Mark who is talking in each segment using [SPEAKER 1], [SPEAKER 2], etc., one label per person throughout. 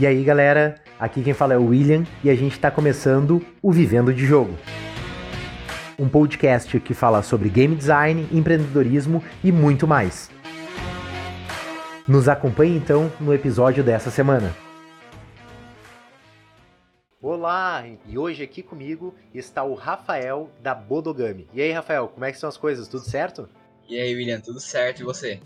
[SPEAKER 1] E aí, galera, aqui quem fala é o William e a gente está começando o Vivendo de Jogo. Um podcast que fala sobre game design, empreendedorismo e muito mais. Nos acompanhe então no episódio dessa semana. Olá, e hoje aqui comigo está o Rafael da Bodogami. E aí, Rafael, como é que são as coisas? Tudo certo?
[SPEAKER 2] E aí, William, tudo certo e você?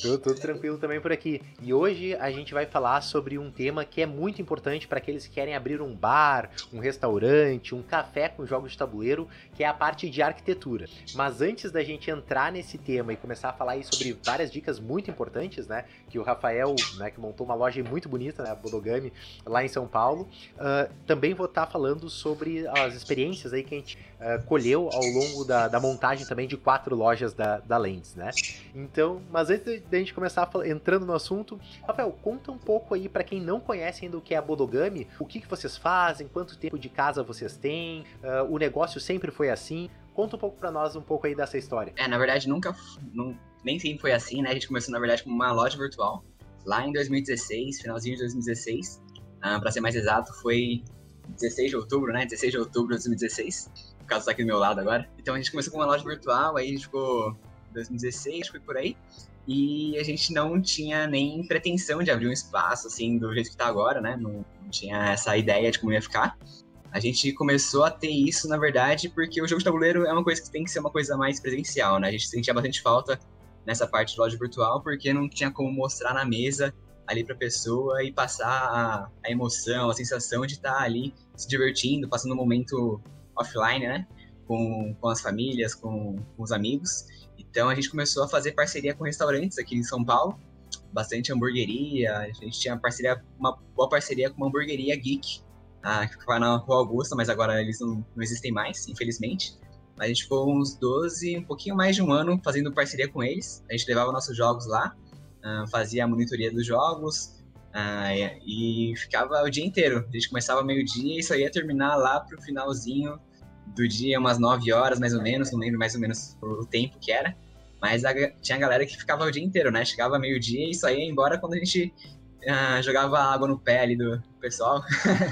[SPEAKER 1] Tudo, tudo, tranquilo também por aqui. E hoje a gente vai falar sobre um tema que é muito importante para aqueles que querem abrir um bar, um restaurante, um café com jogos de tabuleiro, que é a parte de arquitetura. Mas antes da gente entrar nesse tema e começar a falar aí sobre várias dicas muito importantes, né? Que o Rafael, né, que montou uma loja muito bonita, né, a Bodogami, lá em São Paulo, uh, também vou estar tá falando sobre as experiências aí que a gente uh, colheu ao longo da, da, montagem também de quatro lojas da, da Lens, né? Então, mas antes da gente começar entrando no assunto, Rafael, conta um pouco aí para quem não conhece ainda o que é a Bodogami, o que, que vocês fazem, quanto tempo de casa vocês têm, uh, o negócio sempre foi assim. Conta um pouco para nós um pouco aí dessa história.
[SPEAKER 2] É, na verdade nunca, não, nem sempre foi assim, né? A gente começou na verdade como uma loja virtual lá em 2016, finalzinho de 2016. Uh, para ser mais exato, foi 16 de outubro, né? 16 de outubro de 2016. O caso tá aqui do meu lado agora. Então a gente começou com uma loja virtual, aí a gente ficou 2016, foi por aí. E a gente não tinha nem pretensão de abrir um espaço assim do jeito que tá agora, né? Não, não tinha essa ideia de como ia ficar. A gente começou a ter isso, na verdade, porque o jogo de tabuleiro é uma coisa que tem que ser uma coisa mais presencial, né? A gente sentia bastante falta nessa parte de loja virtual, porque não tinha como mostrar na mesa ali para a pessoa e passar a, a, emoção, a sensação de estar tá ali se divertindo, passando um momento offline, né? Com, com as famílias, com, com os amigos. Então a gente começou a fazer parceria com restaurantes aqui em São Paulo, bastante hamburgueria. A gente tinha parceria, uma boa parceria com uma hamburgueria geek, que ficava na Rua Augusta, mas agora eles não, não existem mais, infelizmente. A gente ficou uns 12, um pouquinho mais de um ano fazendo parceria com eles. A gente levava nossos jogos lá, ah, fazia a monitoria dos jogos ah, e ficava o dia inteiro. A gente começava meio-dia e só ia terminar lá pro finalzinho do dia, umas 9 horas mais ou menos, não lembro mais ou menos o tempo que era. Mas a, tinha galera que ficava o dia inteiro, né? Chegava meio-dia e só ia embora quando a gente uh, jogava água no pé ali do pessoal.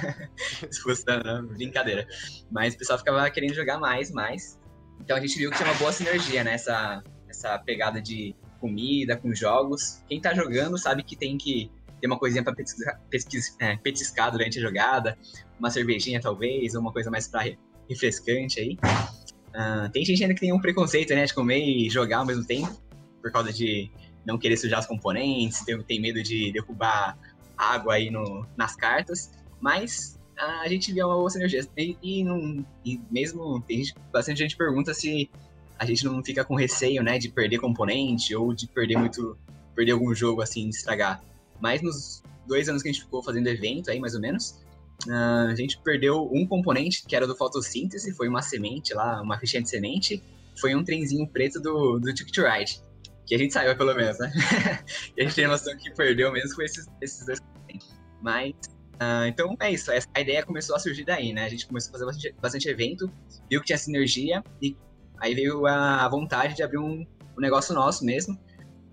[SPEAKER 2] Expulsando, brincadeira. Mas o pessoal ficava querendo jogar mais, mais. Então a gente viu que tinha uma boa sinergia né? essa pegada de comida com jogos. Quem tá jogando sabe que tem que ter uma coisinha pra pesquisar, pesquis, é, petiscar durante a jogada, uma cervejinha talvez, ou uma coisa mais pra refrescante aí. Uh, tem gente ainda que tem um preconceito, né, de comer e jogar ao mesmo tempo, por causa de não querer sujar os componentes, tem, tem medo de derrubar água aí no, nas cartas, mas a gente vê uma boa sinergia. E, e, e mesmo, tem bastante gente pergunta se a gente não fica com receio, né, de perder componente ou de perder muito, perder algum jogo assim, estragar. Mas nos dois anos que a gente ficou fazendo evento aí, mais ou menos, Uh, a gente perdeu um componente, que era do fotossíntese, foi uma semente lá, uma fichinha de semente. Foi um trenzinho preto do, do Ticket Ride. Que a gente saiu, pelo menos, né? e a gente tem a noção que perdeu mesmo com esses, esses dois componentes. Mas, uh, então é isso. A ideia começou a surgir daí, né? A gente começou a fazer bastante, bastante evento, viu que tinha sinergia, e aí veio a, vontade de abrir um, um negócio nosso mesmo.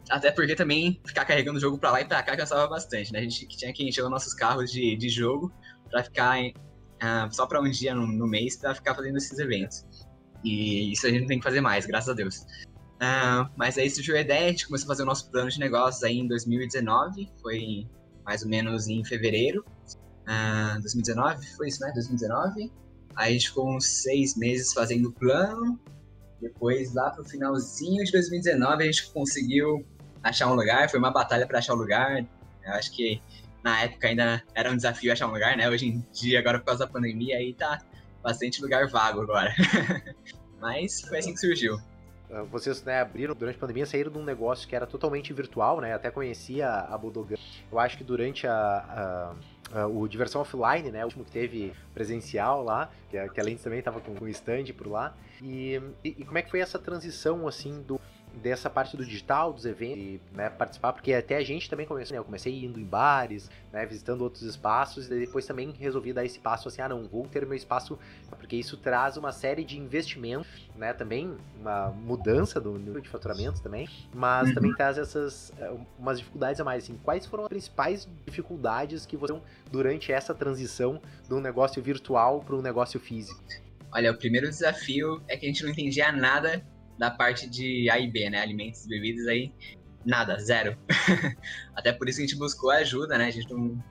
[SPEAKER 2] Até porque também ficar carregando o jogo pra lá e pra cá cansava bastante, né? A gente tinha que encher os nossos carros de, de jogo para ficar uh, só para um dia no, no mês para ficar fazendo esses eventos. E isso a gente não tem que fazer mais, graças a Deus. Uh, mas aí surgiu a ideia, a gente começou a fazer o nosso plano de negócios aí em 2019, foi mais ou menos em fevereiro. Uh, 2019, foi isso, né? 2019. Aí a gente ficou uns seis meses fazendo o plano. Depois, lá pro finalzinho de 2019, a gente conseguiu achar um lugar. Foi uma batalha para achar o um lugar. Eu acho que na época ainda era um desafio achar um lugar, né? Hoje em dia, agora por causa da pandemia, aí tá bastante lugar vago agora. Mas foi assim que surgiu.
[SPEAKER 1] Ah, vocês né, abriram durante a pandemia, saíram de um negócio que era totalmente virtual, né? Até conhecia a Budogan. Eu acho que durante a, a, a, o Diversão Offline, né? O último que teve presencial lá, que a, que a também estava com um stand por lá. E, e, e, como é que foi essa transição, assim, do, dessa parte do digital, dos eventos, e, né, participar, porque até a gente também começou, né, eu comecei indo em bares, né, visitando outros espaços, e depois também resolvi dar esse passo assim, ah não, vou ter meu espaço, porque isso traz uma série de investimentos, né, também uma mudança do nível de faturamento também, mas uhum. também traz essas, eh, umas dificuldades a mais, assim, quais foram as principais dificuldades que você durante essa transição do negócio virtual para um negócio físico?
[SPEAKER 2] Olha, o primeiro desafio é que a gente não entendia nada da parte de A e B, né? Alimentos e bebidas aí, nada, zero. até por isso que a gente buscou ajuda, né? A gente, não...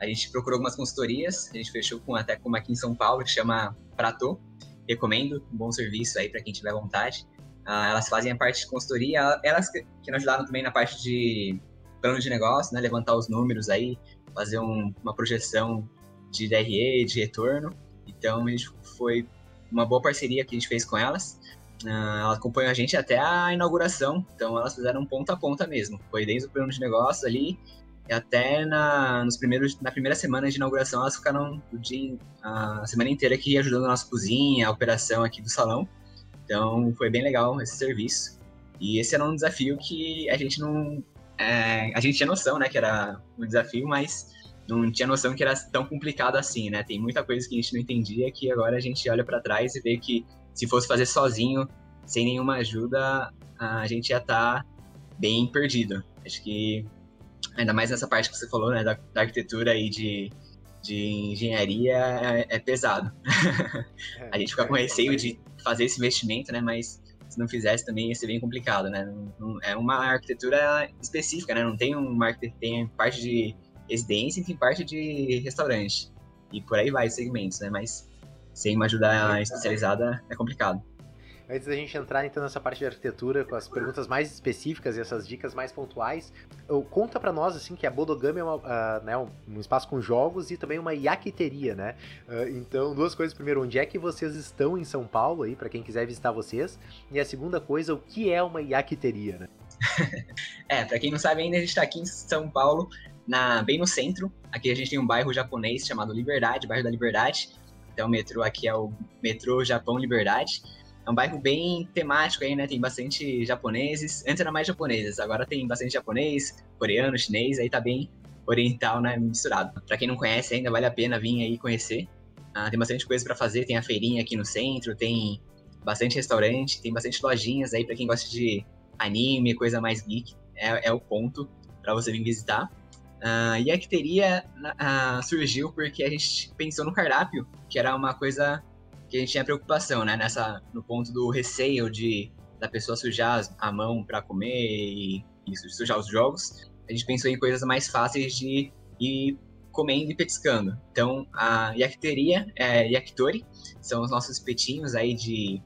[SPEAKER 2] a gente procurou algumas consultorias, a gente fechou com até com aqui em São Paulo, que chama Prato. Recomendo, um bom serviço aí para quem tiver vontade. Uh, elas fazem a parte de consultoria, elas que, que nos ajudaram também na parte de plano de negócio, né? Levantar os números aí, fazer um, uma projeção de DRE, de retorno. Então, a gente foi uma boa parceria que a gente fez com elas. Uh, ela acompanhou a gente até a inauguração, então elas fizeram ponta a ponta mesmo. Foi desde o plano de negócio ali, até na, nos primeiros, na primeira semana de inauguração, elas ficaram o dia, a semana inteira aqui ajudando a nossa cozinha, a operação aqui do salão. Então foi bem legal esse serviço. E esse era um desafio que a gente não. É, a gente tinha noção, né, que era um desafio, mas não tinha noção que era tão complicado assim, né? Tem muita coisa que a gente não entendia que agora a gente olha para trás e vê que se fosse fazer sozinho, sem nenhuma ajuda, a gente ia estar tá bem perdido. Acho que, ainda mais nessa parte que você falou, né, da, da arquitetura e de, de engenharia, é, é pesado. É, a gente fica com receio de fazer esse investimento, né, mas se não fizesse também ia ser bem complicado, né? Não, não, é uma arquitetura específica, né? Não tem um tem parte de residência e tem parte de restaurante. E por aí vai segmentos, né? Mas sem uma ajuda especializada é complicado.
[SPEAKER 1] Antes da gente entrar então nessa parte de arquitetura com as perguntas mais específicas e essas dicas mais pontuais, conta para nós assim que a Bodogami é uma, uh, né, um espaço com jogos e também uma iaquiteria, né? Uh, então, duas coisas. Primeiro, onde é que vocês estão em São Paulo aí para quem quiser visitar vocês? E a segunda coisa, o que é uma iaquiteria, né?
[SPEAKER 2] é, para quem não sabe ainda, a gente está aqui em São Paulo, na, bem no centro. Aqui a gente tem um bairro japonês chamado Liberdade, bairro da Liberdade. Então o metrô aqui é o metrô Japão Liberdade. É um bairro bem temático aí, né? Tem bastante japoneses. Antes era mais japoneses, agora tem bastante japonês, coreano, chinês, aí tá bem oriental, né? Misturado. Para quem não conhece ainda, vale a pena vir aí conhecer. Ah, tem bastante coisa para fazer, tem a feirinha aqui no centro, tem bastante restaurante, tem bastante lojinhas aí para quem gosta de anime, coisa mais geek. É, é o ponto para você vir visitar. Uh, e a Icteria uh, surgiu porque a gente pensou no cardápio, que era uma coisa que a gente tinha preocupação, né? Nessa, no ponto do receio de da pessoa sujar a mão para comer e, e, sujar os jogos. A gente pensou em coisas mais fáceis de ir comendo e petiscando. Então, a yaquiteria, é, yakitori, são os nossos espetinhos aí de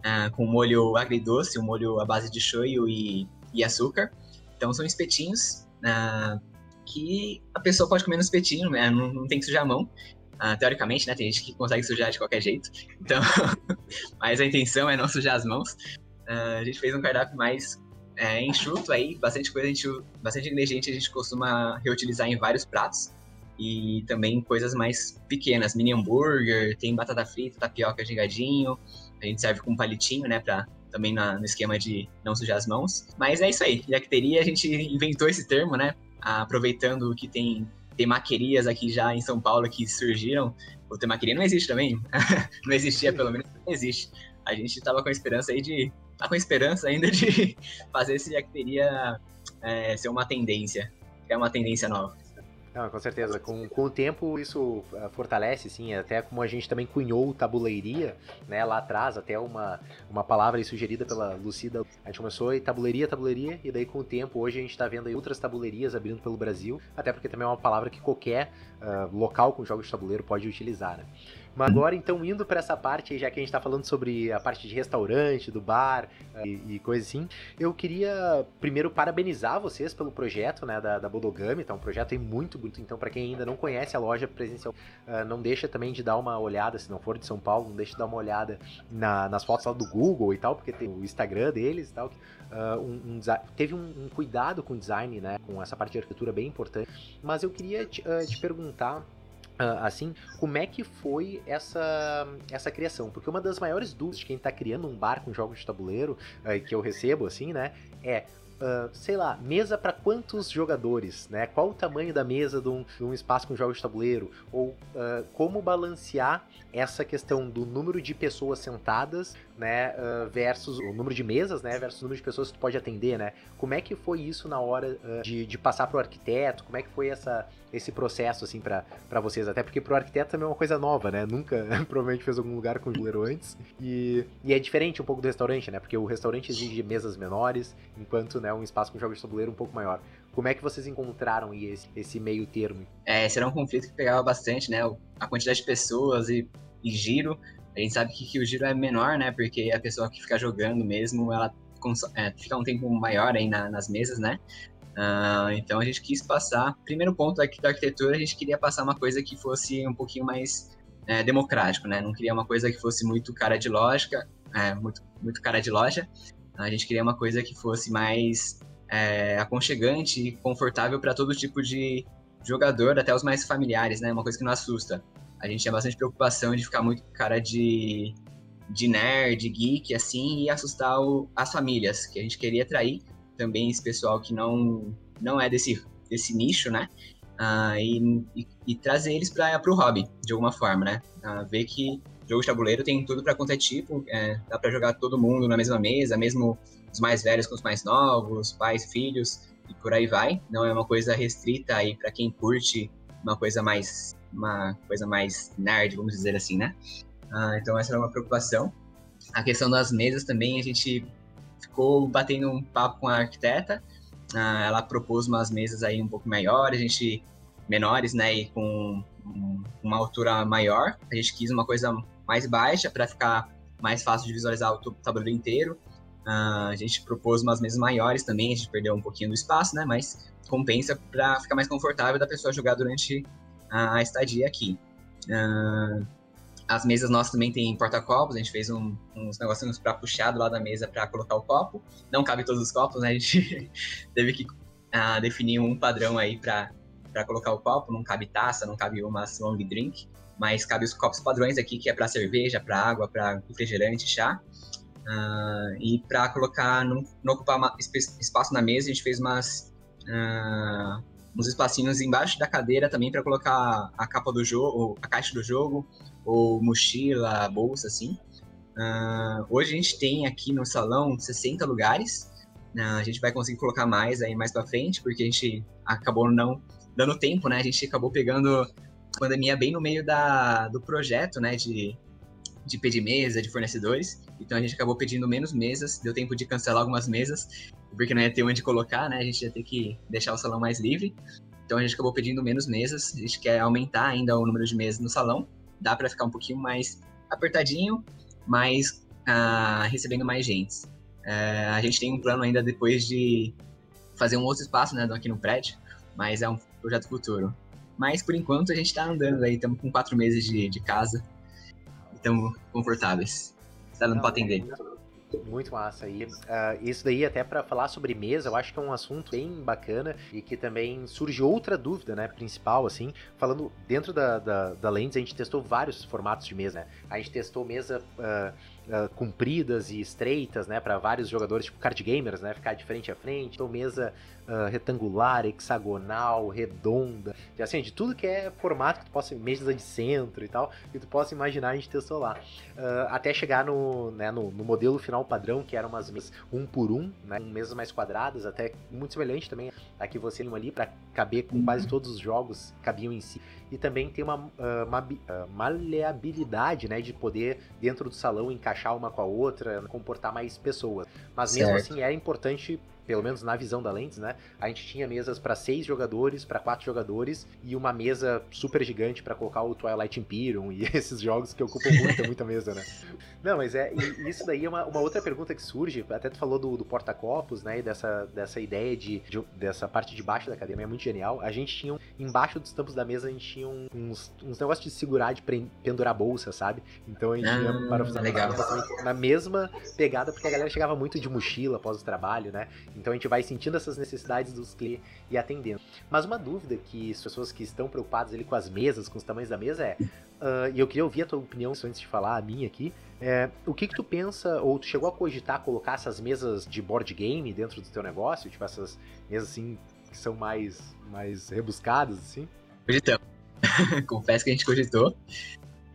[SPEAKER 2] uh, com molho agridoce, um molho à base de shoyu e, e açúcar. Então, são espetinhos uh, que a pessoa pode comer no espetinho, né? Não, não tem que sujar a mão. Uh, teoricamente, né? Tem gente que consegue sujar de qualquer jeito. Então, mas a intenção é não sujar as mãos. Uh, a gente fez um cardápio mais é, enxuto aí, bastante coisa, a gente, bastante ingrediente a gente costuma reutilizar em vários pratos. E também coisas mais pequenas, mini hambúrguer, tem batata frita, tapioca gigadinho. A gente serve com palitinho, né? Pra, também na, no esquema de não sujar as mãos. Mas é isso aí. Jacteria, a gente inventou esse termo, né? Aproveitando que tem temaquerias aqui já em São Paulo que surgiram. O temaqueria não existe também. não existia, pelo menos não existe. A gente tava com a esperança aí de. Tá com a esperança ainda de fazer esse jacteria é, ser uma tendência. É uma tendência nova.
[SPEAKER 1] Não, com certeza. Com, com o tempo isso uh, fortalece, sim. Até como a gente também cunhou tabuleiria, né, lá atrás, até uma, uma palavra sugerida pela Lucida. A gente começou e tabuleiria, tabuleiria, e daí com o tempo, hoje a gente está vendo outras tabuleirias abrindo pelo Brasil, até porque também é uma palavra que qualquer uh, local com jogos de tabuleiro pode utilizar, né? Mas agora, então, indo para essa parte, já que a gente está falando sobre a parte de restaurante, do bar uh, e, e coisa assim, eu queria primeiro parabenizar vocês pelo projeto né, da, da Bodogami, tá um projeto aí muito bonito. Então, para quem ainda não conhece a loja presencial, uh, não deixa também de dar uma olhada, se não for de São Paulo, não deixa de dar uma olhada na, nas fotos lá do Google e tal, porque tem o Instagram deles e tal. Uh, um, um, teve um, um, cuidado com o design, né, com essa parte de arquitetura bem importante. Mas eu queria te, te perguntar Uh, assim, como é que foi essa, essa criação? Porque uma das maiores dúvidas de quem está criando um bar com jogos de tabuleiro, uh, que eu recebo, assim, né, é Uh, sei lá, mesa para quantos jogadores, né? Qual o tamanho da mesa de um, de um espaço com jogos de tabuleiro? Ou uh, como balancear essa questão do número de pessoas sentadas, né? Uh, versus o número de mesas, né? Versus o número de pessoas que tu pode atender, né? Como é que foi isso na hora de, de passar pro arquiteto? Como é que foi essa, esse processo, assim, para vocês? Até porque pro arquiteto também é uma coisa nova, né? Nunca, provavelmente, fez algum lugar com tabuleiro antes. E, e é diferente um pouco do restaurante, né? Porque o restaurante exige mesas menores, enquanto, né, um espaço com jogos de tabuleiro um pouco maior. Como é que vocês encontraram esse, esse meio termo?
[SPEAKER 2] É, esse era um conflito que pegava bastante, né? A quantidade de pessoas e, e giro. A gente sabe que, que, o giro é menor, né? Porque a pessoa que fica jogando mesmo, ela é, fica um tempo maior aí na, nas mesas, né? Uh, então a gente quis passar. Primeiro ponto aqui da arquitetura, a gente queria passar uma coisa que fosse um pouquinho mais é, democrático, né? Não queria uma coisa que fosse muito cara de lógica, é, muito, muito cara de loja. A gente queria uma coisa que fosse mais é, aconchegante e confortável para todo tipo de jogador, até os mais familiares, né? Uma coisa que não assusta. A gente tinha bastante preocupação de ficar muito cara de, de nerd, geek, assim, e assustar o, as famílias, que a gente queria atrair também esse pessoal que não, não é desse, desse nicho, né? Uh, e, e, e, trazer eles para o hobby, de alguma forma, né? Uh, ver que jogo de tabuleiro tem tudo para é tipo, é, dá para jogar todo mundo na mesma mesa, mesmo os mais velhos com os mais novos, pais, filhos, e por aí vai. Não é uma coisa restrita aí para quem curte uma coisa mais uma coisa mais nerd, vamos dizer assim, né? Uh, então essa era uma preocupação. A questão das mesas também, a gente ficou batendo um papo com a arquiteta. Ah, ela propôs umas mesas aí um pouco maiores, a gente menores, né, e com uma altura maior. A gente quis uma coisa mais baixa para ficar mais fácil de visualizar o tabuleiro inteiro. Uh, a gente propôs umas mesas maiores também, a gente perdeu um pouquinho do espaço, né? Mas compensa para ficar mais confortável da pessoa jogar durante a estadia aqui. Uh, as mesas nossas também tem porta-copos, a gente fez um, uns negocinhos para puxar do lado da mesa para colocar o copo. Não cabe todos os copos, né? A gente teve que uh, definir um padrão aí para colocar o copo. Não cabe taça, não cabe uma long drink, mas cabe os copos padrões aqui, que é para cerveja, para água, para refrigerante, chá. Uh, e para colocar, não, não ocupar uma, espaço na mesa, a gente fez umas. Uh, uns espacinhos embaixo da cadeira também para colocar a capa do jogo, a caixa do jogo, ou mochila, bolsa, assim. Uh, hoje a gente tem aqui no salão 60 lugares. Uh, a gente vai conseguir colocar mais aí mais para frente, porque a gente acabou não dando tempo, né? A gente acabou pegando a pandemia bem no meio da, do projeto, né? De, de pedir mesa, de fornecedores. Então a gente acabou pedindo menos mesas, deu tempo de cancelar algumas mesas, porque não ia ter onde colocar, né? A gente ia ter que deixar o salão mais livre. Então a gente acabou pedindo menos mesas. A gente quer aumentar ainda o número de mesas no salão dá para ficar um pouquinho mais apertadinho, mas uh, recebendo mais gente. Uh, a gente tem um plano ainda depois de fazer um outro espaço né, aqui no prédio, mas é um projeto futuro. Mas por enquanto a gente está andando aí, estamos com quatro meses de, de casa estamos confortáveis. Está dando para atender.
[SPEAKER 1] Muito massa. E uh, isso daí, até para falar sobre mesa, eu acho que é um assunto bem bacana e que também surge outra dúvida, né? Principal, assim. Falando dentro da, da, da Lens, a gente testou vários formatos de mesa, né? A gente testou mesa. Uh, uh, compridas e estreitas, né, para vários jogadores, tipo card gamers, né, ficar de frente a frente. Então, mesa uh, retangular, hexagonal, redonda, assim, de tudo que é formato que tu possa, mesa de centro e tal, que tu possa imaginar, a gente testou lá. Uh, até chegar no, né, no, no, modelo final padrão, que eram umas mesas um por um, né, mesas mais quadradas, até muito semelhante também a que você ali para caber com quase uhum. todos os jogos cabiam em si e também tem uma, uma maleabilidade, né, de poder dentro do salão encaixar uma com a outra, comportar mais pessoas. Mas mesmo certo. assim é importante pelo menos na visão da Lentes, né? A gente tinha mesas para seis jogadores, para quatro jogadores e uma mesa super gigante para colocar o Twilight Imperium e esses jogos que ocupam muita, muita mesa, né? Não, mas é isso daí é uma, uma, outra pergunta que surge. Até tu falou do, do porta-copos, né? E dessa, dessa ideia de, de, dessa parte de baixo da cadeira, é muito genial. A gente tinha embaixo dos tampos da mesa a gente tinha uns, uns negócios de segurar, de pendurar bolsa, sabe? Então a gente ah, ia para
[SPEAKER 2] legal.
[SPEAKER 1] na mesma pegada porque a galera chegava muito de mochila após o trabalho, né? Então a gente vai sentindo essas necessidades dos clientes e atendendo. Mas uma dúvida que as pessoas que estão preocupadas ali com as mesas, com os tamanhos da mesa é, uh, e eu queria ouvir a tua opinião antes de falar a minha aqui, é, o que que tu pensa, ou tu chegou a cogitar colocar essas mesas de board game dentro do teu negócio? Tipo essas mesas assim que são mais, mais rebuscadas, assim?
[SPEAKER 2] Cogitamos. Confesso que a gente cogitou.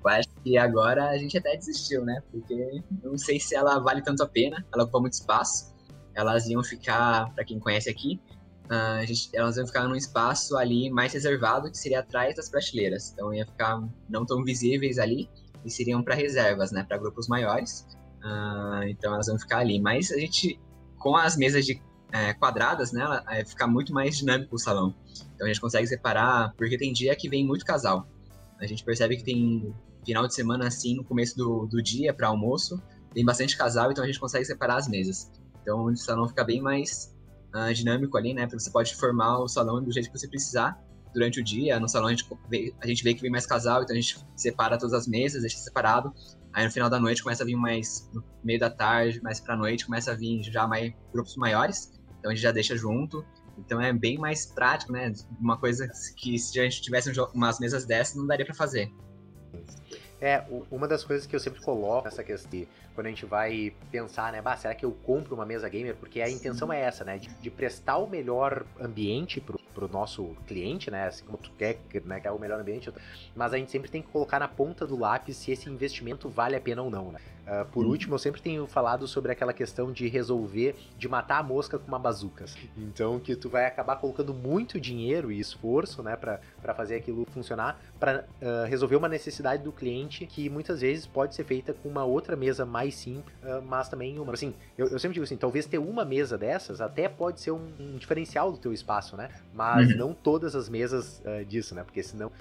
[SPEAKER 2] Eu acho que agora a gente até desistiu, né? Porque não sei se ela vale tanto a pena, ela ocupa muito espaço. Elas iam ficar, para quem conhece aqui, uh, gente, elas iam ficar num espaço ali mais reservado, que seria atrás das prateleiras. Então ia ficar não tão visíveis ali e seriam para reservas, né? Para grupos maiores. Uh, então elas vão ficar ali. Mas a gente, com as mesas de é, quadradas, né? Ela, fica muito mais dinâmico o salão. Então a gente consegue separar, porque tem dia que vem muito casal. A gente percebe que tem final de semana assim, no começo do, do dia para almoço, tem bastante casal, então a gente consegue separar as mesas. Então o salão fica bem mais uh, dinâmico ali, né? Porque você pode formar o salão do jeito que você precisar durante o dia. No salão a gente, vê, a gente vê que vem mais casal, então a gente separa todas as mesas, deixa separado. Aí no final da noite começa a vir mais, no meio da tarde, mais pra noite, começa a vir já mais grupos maiores. Então a gente já deixa junto. Então é bem mais prático, né? Uma coisa que se a gente tivesse umas mesas dessas, não daria para fazer.
[SPEAKER 1] É, uma das coisas que eu sempre coloco nessa questão, quando a gente vai pensar, né, bah, será que eu compro uma mesa gamer? Porque a intenção Sim. é essa, né, de, de, prestar o melhor ambiente pro, pro nosso cliente, né, assim como tu quer, né, que é o melhor ambiente, mas a gente sempre tem que colocar na ponta do lápis se esse investimento vale a pena ou não, né. Uh, por uhum. último, eu sempre tenho falado sobre aquela questão de resolver, de matar a mosca com uma bazuca. Então, que tu vai acabar colocando muito dinheiro e esforço, né, para fazer aquilo funcionar, para uh, ah, resolver uma necessidade do cliente que muitas vezes pode ser feita com uma outra mesa mais simples, uh, mas também uma. Assim, eu, eu, sempre digo assim, talvez ter uma mesa dessas até pode ser um, um diferencial do teu espaço, né? Mas uhum. não todas as mesas disso, né? Porque senão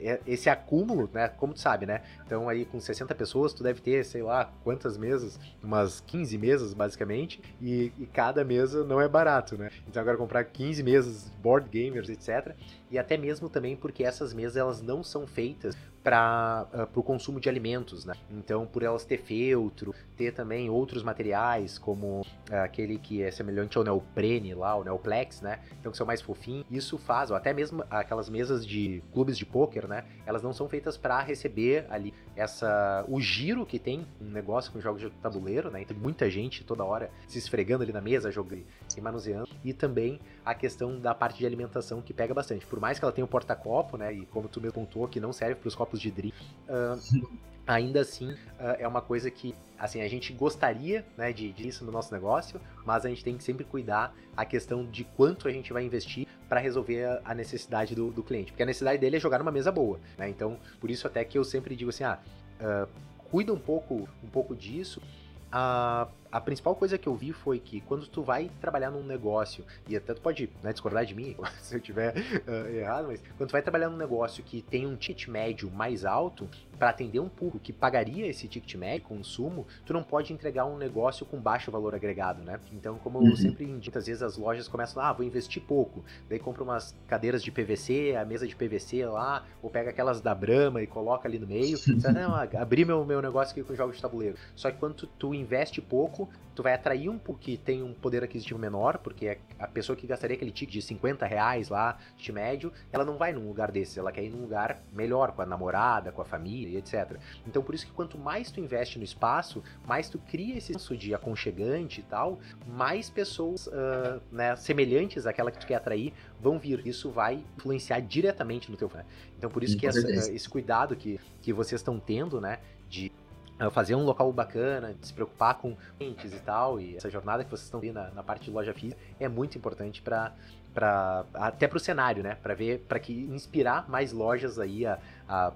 [SPEAKER 1] é, esse acúmulo, né? Como tu sabe, né? Então aí com 60 pessoas, tu deve ter, sei lá, quantas mesas, umas 15 mesas basicamente, e, e, cada mesa não é barato, né? Então agora comprar 15 mesas, board gamers, etc. E até mesmo também porque essas mesas elas não são feitas para uh, ah, o consumo de alimentos, né? Então, por elas ter feltro, ter também outros materiais, como uh, aquele que é semelhante ao neoprene lá, o neoplex, né? Então, que são mais fofinhos. Isso faz, ou até mesmo aquelas mesas de clubes de pôquer, né? Elas não são feitas para receber ali essa o giro que tem um negócio com jogos de tabuleiro, né? Então, muita gente toda hora se esfregando ali na mesa, jogando e manuseando. E também a questão da parte de alimentação que pega bastante. Por mais que ela tenha o um porta-copo, né? E como tu me pontuou, que não serve para os copos de drink, uh, ainda assim uh, é uma coisa que assim a gente gostaria né, de disso no nosso negócio, mas a gente tem que sempre cuidar a questão de quanto a gente vai investir para resolver a, a necessidade do, do, cliente, porque a necessidade dele é jogar numa mesa boa, né? Então por isso até que eu sempre digo assim, ah, uh, cuida um pouco um pouco disso. Uh, a principal coisa que eu vi foi que quando tu vai trabalhar num negócio, e até tu pode né, discordar de mim se eu tiver uh, errado, mas quando tu vai trabalhar num negócio que tem um ticket médio mais alto, para atender um público que pagaria esse ticket médio, consumo, tu não pode entregar um negócio com baixo valor agregado, né? Então, como uhum. eu sempre indico, às vezes as lojas começam, ah, vou investir pouco, daí compra umas cadeiras de PVC, a mesa de PVC lá, ou pega aquelas da Brahma e coloca ali no meio, você, não, abrir meu, meu negócio aqui com jogos de tabuleiro. Só que quando tu, tu investe pouco, tu vai atrair um que tem um poder aquisitivo menor, porque a pessoa que gastaria aquele ticket de 50 reais lá, de médio, ela não vai num lugar desses, ela quer ir num lugar melhor, com a namorada, com a família, etc. Então por isso que quanto mais tu investe no espaço, mais tu cria esse senso de aconchegante e tal, mais pessoas uh, né, semelhantes àquela que tu quer atrair vão vir. Isso vai influenciar diretamente no teu. Né? Então por isso que essa, esse cuidado que, que vocês estão tendo, né, de fazer um local bacana, se preocupar com clientes e tal, e essa jornada que vocês estão vendo na, na parte de loja física é muito importante para para até para o cenário, né? Para ver, para que inspirar mais lojas aí a, a,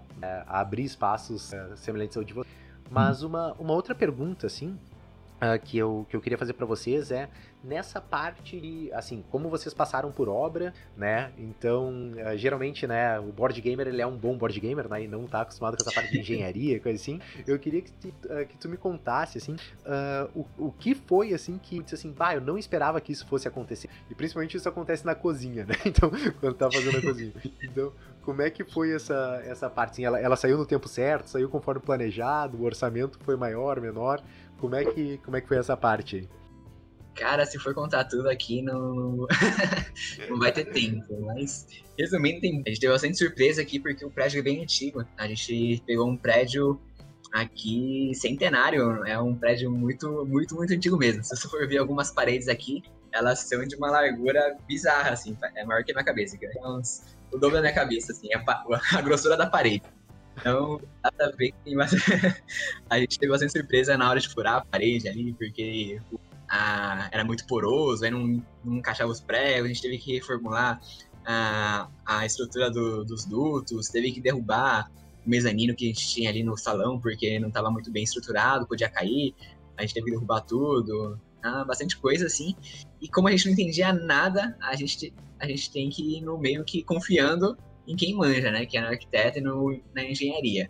[SPEAKER 1] a abrir espaços uh, semelhantes ao de vocês. Mas uma, uma outra pergunta, assim, uh, que, eu, que eu queria fazer para vocês é nessa parte, assim, como vocês passaram por obra, né? Então, uh, geralmente, né, o board gamer ele é um bom board gamer, né? E não tá acostumado com essa parte de engenharia, coisa assim. Eu queria que, tu, uh, que tu me contasse, assim, o, o que foi, assim, que disse assim, bah, eu não esperava que isso fosse acontecer. E principalmente isso acontece na cozinha, né? Então, quando tá fazendo a cozinha. Então, como é que foi essa, essa parte? Assim, ela, ela saiu no tempo certo, saiu conforme planejado, o orçamento foi maior, menor? Como é que, como é que foi essa parte?
[SPEAKER 2] Cara, se for contar tudo aqui, não, não vai ter tempo. Mas, resumindo, tem... a gente teve bastante surpresa aqui porque o prédio é bem antigo. A gente pegou um prédio aqui centenário. É um prédio muito, muito, muito antigo mesmo. Se você for ver algumas paredes aqui, elas são de uma largura bizarra, assim. É maior que a minha cabeça. É uns, o dobro da minha cabeça, assim. A, a grossura da parede. Então, que tem bastante... a gente teve bastante surpresa na hora de furar a parede ali, porque era muito poroso, aí não, não encaixava os pregos, a gente teve que reformular a, a estrutura do, dos dutos, teve que derrubar o mezanino que a gente tinha ali no salão, porque não estava muito bem estruturado, podia cair, a gente teve que derrubar tudo, ah, bastante coisa assim. E como a gente não entendia nada, a gente, a gente tem que ir no meio que confiando em quem manja, né? Que é no arquiteto e no, na engenharia.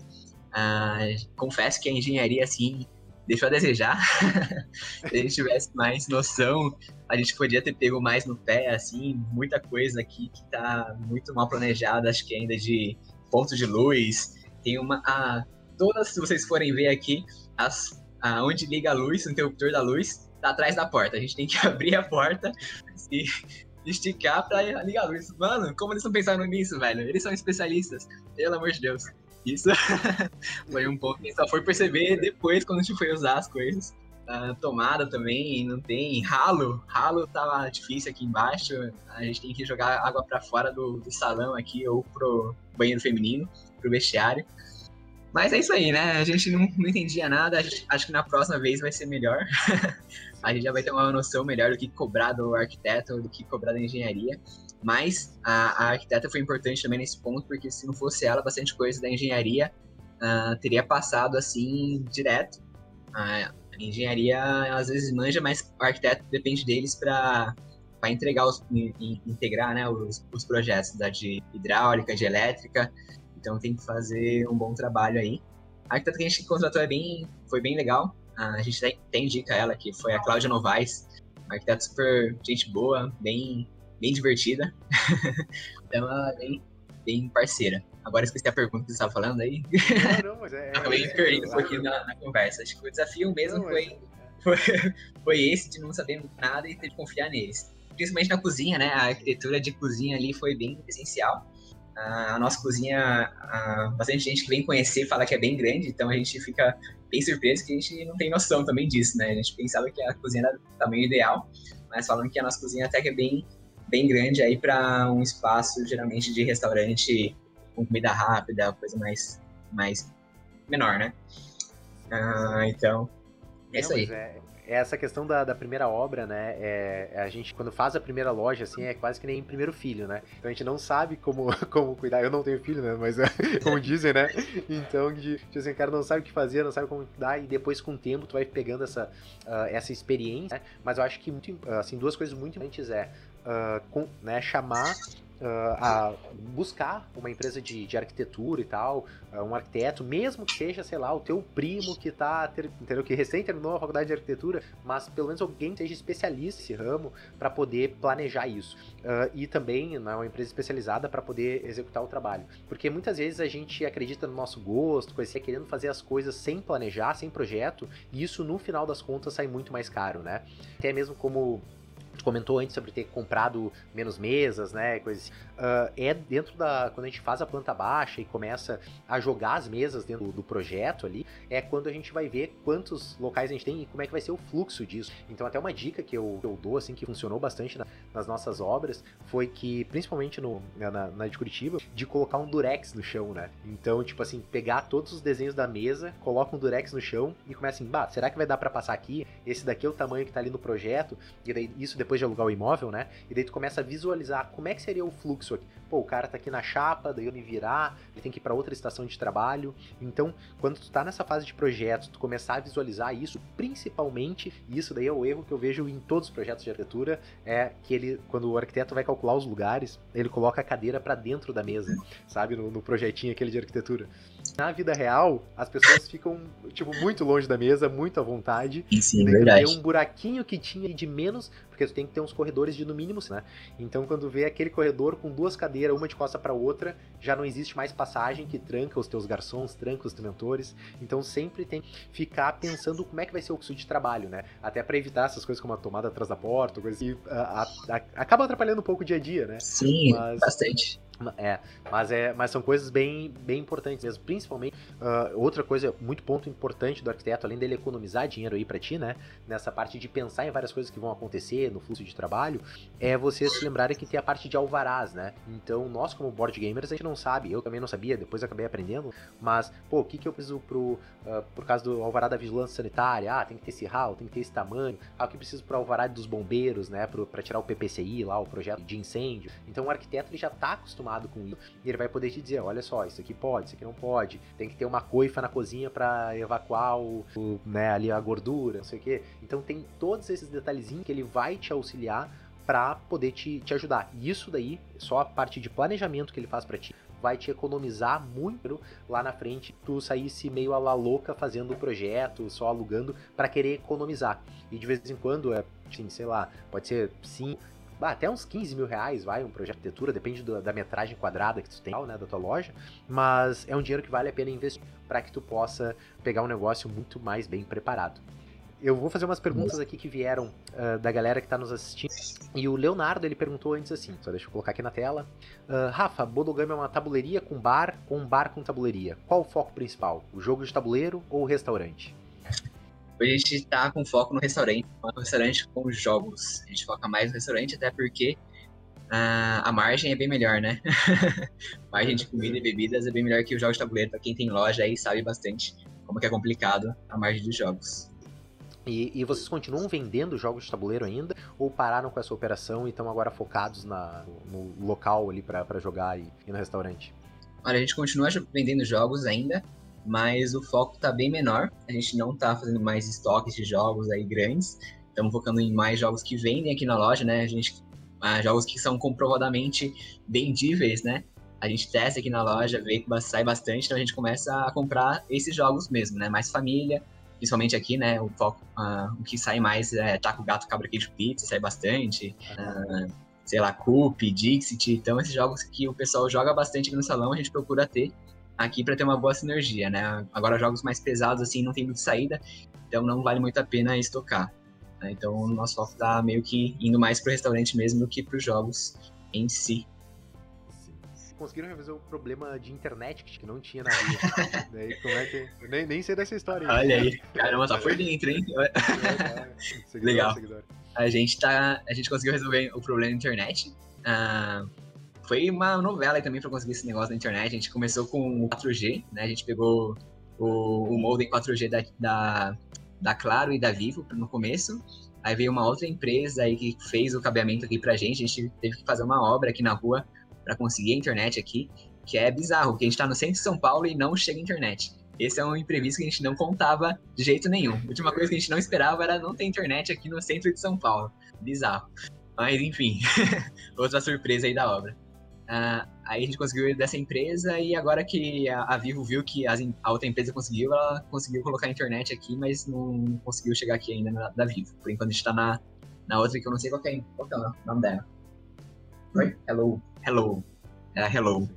[SPEAKER 2] Ah, confesso que a engenharia, assim, deixou a desejar. Se a gente tivesse mais noção, a gente podia ter pego mais no pé, assim, muita coisa aqui que tá muito mal planejada, acho que ainda de ponto de luz. Tem uma. Ah, todas, se vocês forem ver aqui, as, ah, onde liga a luz, o interruptor da luz, tá atrás da porta. A gente tem que abrir a porta e esticar pra ligar a luz. Mano, como eles não pensaram nisso, velho? Eles são especialistas, pelo amor de Deus. Isso foi um pouco só foi perceber depois quando a gente foi usar as coisas. Uh, tomada também, não tem ralo. Ralo tava difícil aqui embaixo. A gente tem que jogar água para fora do, do, salão aqui ou pro banheiro feminino, pro vestiário. Mas é isso aí, né? A gente não, não entendia nada. Gente, acho que na próxima vez vai ser melhor. a gente já vai ter uma noção melhor do que cobrar do arquiteto, do que cobrar da engenharia. Mas a, a arquiteta foi importante também nesse ponto, porque se não fosse ela, bastante coisa da engenharia uh, teria passado assim direto. A engenharia às vezes manja, mas o arquiteto depende deles para para entregar os, integrar né, os, os projetos da de hidráulica, de elétrica. Então tem que fazer um bom trabalho aí. A arquiteta que a gente contratou é bem, foi bem legal. A gente tem, tem dica ela, que foi a Cláudia Novaes, uma arquiteta super gente boa, bem, bem divertida. então ela é bem, bem parceira. Agora esqueci a pergunta que você estava falando aí. Não, não, mas é. Acabei me perdendo um pouquinho na, na, conversa. Acho que o desafio mesmo não, foi, é. foi, foi esse de não saber nada e ter de confiar neles. Principalmente na cozinha, né? A arquitetura de cozinha ali foi bem essencial. A nossa cozinha, bastante gente que vem conhecer fala que é bem grande, então a gente fica bem surpreso que a gente não tem noção também disso, né? A gente pensava que a cozinha era do tamanho ideal, mas falando que a nossa cozinha até que é bem, bem grande aí para um espaço geralmente de restaurante com comida rápida, coisa mais, mais menor, né? Ah, então, é isso aí.
[SPEAKER 1] É essa questão da, da primeira obra, né? É, é, a gente, quando faz a primeira loja, assim, é quase que nem primeiro filho, né? Então a gente não sabe como, como cuidar. Eu não tenho filho, né? Mas como dizem, né? Então, de, tipo assim, o cara não sabe o que fazer, não sabe como cuidar, e depois com o tempo tu vai pegando essa, uh, essa experiência, né? Mas eu acho que, muito, assim, duas coisas muito importantes é uh, com, né, chamar a buscar uma empresa de, de arquitetura e tal, uh, um arquiteto, mesmo que seja, sei lá, o teu primo que tá, ter, entendeu? Que recém terminou a faculdade de arquitetura, mas pelo menos alguém que seja especialista nesse ramo para poder planejar isso. Uh, e também né, uma empresa especializada para poder executar o trabalho. Porque muitas vezes a gente acredita no nosso gosto, conhecer, querendo fazer as coisas sem planejar, sem projeto, e isso no final das contas sai muito mais caro, né? Até mesmo como comentou antes sobre ter comprado menos mesas, né, coisa assim. Uh, é dentro da quando a gente faz a planta baixa e começa a jogar as mesas dentro do, projeto ali, é quando a gente vai ver quantos locais a gente tem e como é que vai ser o fluxo disso. Então até uma dica que eu, que eu dou assim que funcionou bastante na, nas nossas obras foi que principalmente no na, na, de Curitiba de colocar um durex no chão, né? Então tipo assim pegar todos os desenhos da mesa, coloca um durex no chão e começa assim, bah, será que vai dar para passar aqui? Esse daqui é o tamanho que tá ali no projeto e daí isso depois de alugar o imóvel, né? E daí tu começa a visualizar como é que seria o fluxo aqui. Pô, o cara tá aqui na chapa, daí ele virar, ele tem que ir para outra estação de trabalho. Então, quando tu tá nessa fase de projetos, tu começar a visualizar isso, principalmente, isso daí é o erro que eu vejo em todos os projetos de arquitetura, é que ele, quando o arquiteto vai calcular os lugares, ele coloca a cadeira para dentro da mesa, sabe? No, no projetinho aquele de arquitetura. Na vida real, as pessoas ficam, tipo, muito longe da mesa, muito à vontade.
[SPEAKER 2] Sim, verdade.
[SPEAKER 1] um buraquinho que tinha de menos, porque tu tem que ter uns corredores de no mínimo, né? Então, quando vê aquele corredor com duas cadeiras, uma de costa para outra, já não existe mais passagem que tranca os teus garçons, tranca os teus mentores. Então, sempre tem que ficar pensando como é que vai ser o fluxo de trabalho, né? Até para evitar essas coisas como a tomada atrás da porta, coisa assim, a, a, a, acaba atrapalhando um pouco o dia a dia, né?
[SPEAKER 2] Sim, Mas... bastante.
[SPEAKER 1] É, mas, é, mas são coisas bem, bem importantes mesmo. Principalmente, uh, outra coisa, muito ponto importante do arquiteto, além dele economizar dinheiro aí para ti, né? Nessa parte de pensar em várias coisas que vão acontecer no fluxo de trabalho, é você se lembrarem que tem a parte de alvarás, né? Então, nós, como board gamers, a gente não sabe, eu também não sabia, depois acabei aprendendo, mas, pô, o que, que eu preciso pro, uh, por causa do alvará da vigilância sanitária? Ah, tem que ter esse hall, tem que ter esse tamanho. Ah, o que preciso pro alvará dos bombeiros, né? para tirar o PPCI lá, o projeto de incêndio. Então, o arquiteto ele já tá acostumado acostumado com isso, e ele vai poder te dizer, olha só, isso aqui pode, isso aqui não pode, tem que ter uma coifa na cozinha para evacuar o, o, né, ali a gordura, não sei o quê. Então tem todos esses detalhezinhos que ele vai te auxiliar para poder te, te ajudar. E isso daí, só a parte de planejamento que ele faz para ti, vai te economizar muito lá na frente. Tu saísse meio a la louca fazendo o projeto, só alugando para querer economizar. E de vez em quando, é, assim, sei lá, pode ser 5, até uns 15 mil reais, vai, um projeto de arquitetura, depende do, da metragem quadrada que tu tem, né, da tua loja, mas é um dinheiro que vale a pena investir para que tu possa pegar um negócio muito mais bem preparado. Eu vou fazer umas perguntas aqui que vieram uh, da galera que está nos assistindo. E o Leonardo, ele perguntou antes assim, só deixa eu colocar aqui na tela. Uh, Rafa, Bodogami é uma tabuleiria com bar ou um bar com tabuleiria? Qual o foco principal? O jogo de tabuleiro ou o restaurante?
[SPEAKER 2] Hoje a gente tá com foco no restaurante, um restaurante com jogos. A gente foca mais no restaurante, até porque a, a margem é bem melhor, né? a margem de comida e bebidas é bem melhor que os jogos de tabuleiro. Pra quem tem loja aí sabe bastante como que é complicado a margem dos jogos.
[SPEAKER 1] E, e, vocês continuam vendendo jogos de tabuleiro ainda? Ou pararam com essa operação e estão agora focados na, no local ali para jogar e, e no restaurante?
[SPEAKER 2] Olha, a gente continua vendendo jogos ainda, mas o foco está bem menor. A gente não está fazendo mais estoques de jogos aí grandes. Estamos focando em mais jogos que vendem aqui na loja, né? A gente ah, jogos que são comprovadamente vendíveis, né? A gente testa aqui na loja, vê que sai bastante, então a gente começa a comprar esses jogos mesmo, né? Mais família, principalmente aqui, né? O foco, uh, o que sai mais é Taco Gato, Cabra Queijo Pizza, sai bastante. Uh, sei lá, Coop, Dixit. Então, esses jogos que o pessoal joga bastante aqui no salão, a gente procura ter aqui para ter uma boa sinergia, né? Agora jogos mais pesados assim não tem muita saída, então não vale muito a pena estocar. Né? Então o nosso foco tá meio que indo mais pro restaurante mesmo do que para os jogos em si.
[SPEAKER 1] Conseguiram resolver o problema de internet que não tinha na rua. Daí, como é que... Eu nem, nem sei dessa história.
[SPEAKER 2] Olha aí, caramba, tá por dentro, hein? É, é. Seguidor, Legal. Seguidor. A gente tá, a gente conseguiu resolver o problema da internet. Uh, foi uma novela também para conseguir esse negócio na internet. A gente começou com o 4G, né? A gente pegou o, o modem 4G da, da, da Claro e da Vivo no começo. Aí veio uma outra empresa aí que fez o cabeamento aqui pra gente. A gente teve que fazer uma obra aqui na rua para conseguir a internet aqui, que é bizarro, porque a gente tá no centro de São Paulo e não chega internet. Esse é um imprevisto que a gente não contava de jeito nenhum. A última coisa que a gente não esperava era não ter internet aqui no centro de São Paulo. Bizarro. Mas enfim, outra surpresa aí da obra. Uh, aí a gente conseguiu dessa empresa e agora que a, a Vivo viu que as, a outra empresa conseguiu, ela conseguiu colocar a internet aqui, mas não conseguiu chegar aqui ainda na, da Vivo. Por enquanto a gente tá na, na outra que eu não sei qual é, qual é o nome dela. Oi? Hello. Hello. É Hello.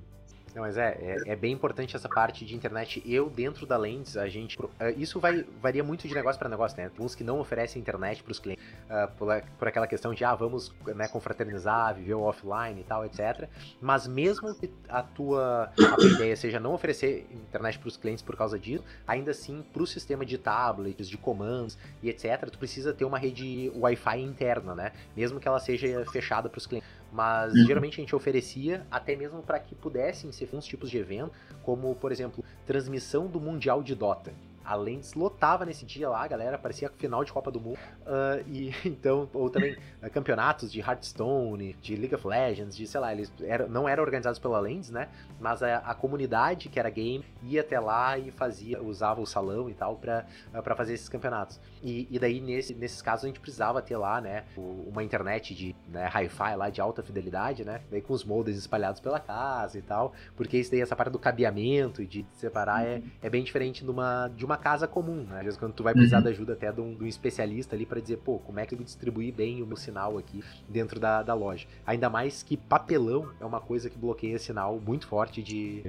[SPEAKER 1] Não, mas é, é, é, bem importante essa parte de internet. Eu, dentro da Lens, a gente. Uh, isso vai, varia muito de negócio para negócio, né? Uns que não oferecem internet para os clientes, uh, por, por, aquela questão de, ah, vamos né, confraternizar, viver offline e tal, etc. Mas mesmo que a tua a ideia seja não oferecer internet para os clientes por causa disso, ainda assim, para o sistema de tablets, de comandos e etc., tu precisa ter uma rede Wi-Fi interna, né? Mesmo que ela seja fechada para os clientes. Mas uhum. geralmente a gente oferecia até mesmo para que pudessem ser uns tipos de evento, como por exemplo, transmissão do Mundial de Dota a Lens lotava nesse dia lá, galera, parecia final de Copa do Mundo. Uh, e então, ou também uh, campeonatos de Hearthstone, de League of Legends, de sei lá, eles era, não eram organizados pela Lens, né? Mas a, a, comunidade que era game ia até lá e fazia, usava o salão e tal para uh, pra fazer esses campeonatos. E, e daí, nesse, nesses casos, a gente precisava ter lá, né, uma internet de né, hi-fi lá de alta fidelidade, né? Daí com os moldes espalhados pela casa e tal, porque isso daí, essa parte do cabeamento e de separar é, é bem diferente de uma, de uma casa comum, né? Às vezes quando tu vai precisar uhum. da ajuda até de um, de um especialista ali para dizer, pô, como é que eu distribuir bem o meu sinal aqui dentro da, da loja. Ainda mais que papelão é uma coisa que bloqueia sinal muito forte de,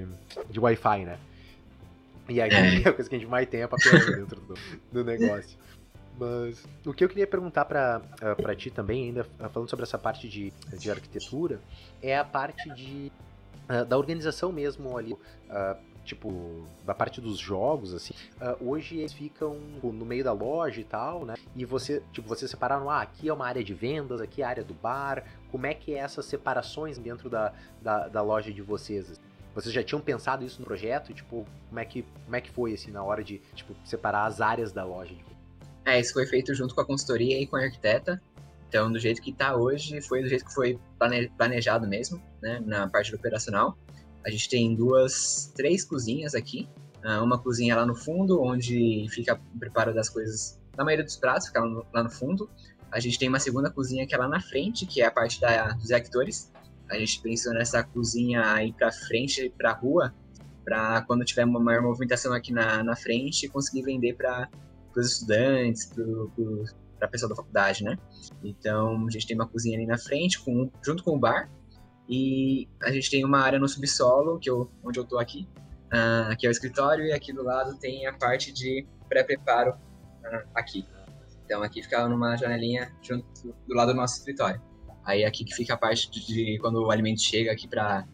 [SPEAKER 1] de Wi-Fi, né? E aí é. a coisa que a gente mais tem é papelão dentro do, do negócio. Mas o que eu queria perguntar para uh, ti também, ainda uh, falando sobre essa parte de, de arquitetura, é a parte de, uh, da organização mesmo ali. Tipo, da parte dos jogos, assim, hoje eles ficam no meio da loja e tal, né? E você, tipo, vocês separaram, ah, aqui é uma área de vendas, aqui é a área do bar. Como é que é essas separações dentro da, da, da loja de vocês? Vocês já tinham pensado isso no projeto? Tipo, como é que, como é que foi, assim, na hora de, tipo, separar as áreas da loja?
[SPEAKER 2] É, isso foi feito junto com a consultoria e com a arquiteta. Então, do jeito que está hoje, foi do jeito que foi planejado mesmo, né, na parte operacional. A gente tem duas, três cozinhas aqui. Ah, uma cozinha lá no fundo, onde fica o preparo das coisas, na maioria dos pratos, fica lá no fundo. A gente tem uma segunda cozinha que é lá na frente, que é a parte da, dos reactores. A gente pensou nessa cozinha aí para frente, para rua, para quando tiver uma maior movimentação aqui na, na frente, conseguir vender para os estudantes, para a pessoa da faculdade, né? Então, a gente tem uma cozinha ali na frente, com, junto com o bar, e a gente tem uma área no subsolo, que eu, onde eu estou aqui, uh, que é o escritório, e aqui do lado tem a parte de pré-preparo uh, aqui. Então, aqui fica numa janelinha junto do lado do nosso escritório. Aí aqui que fica a parte de, de quando o alimento chega aqui para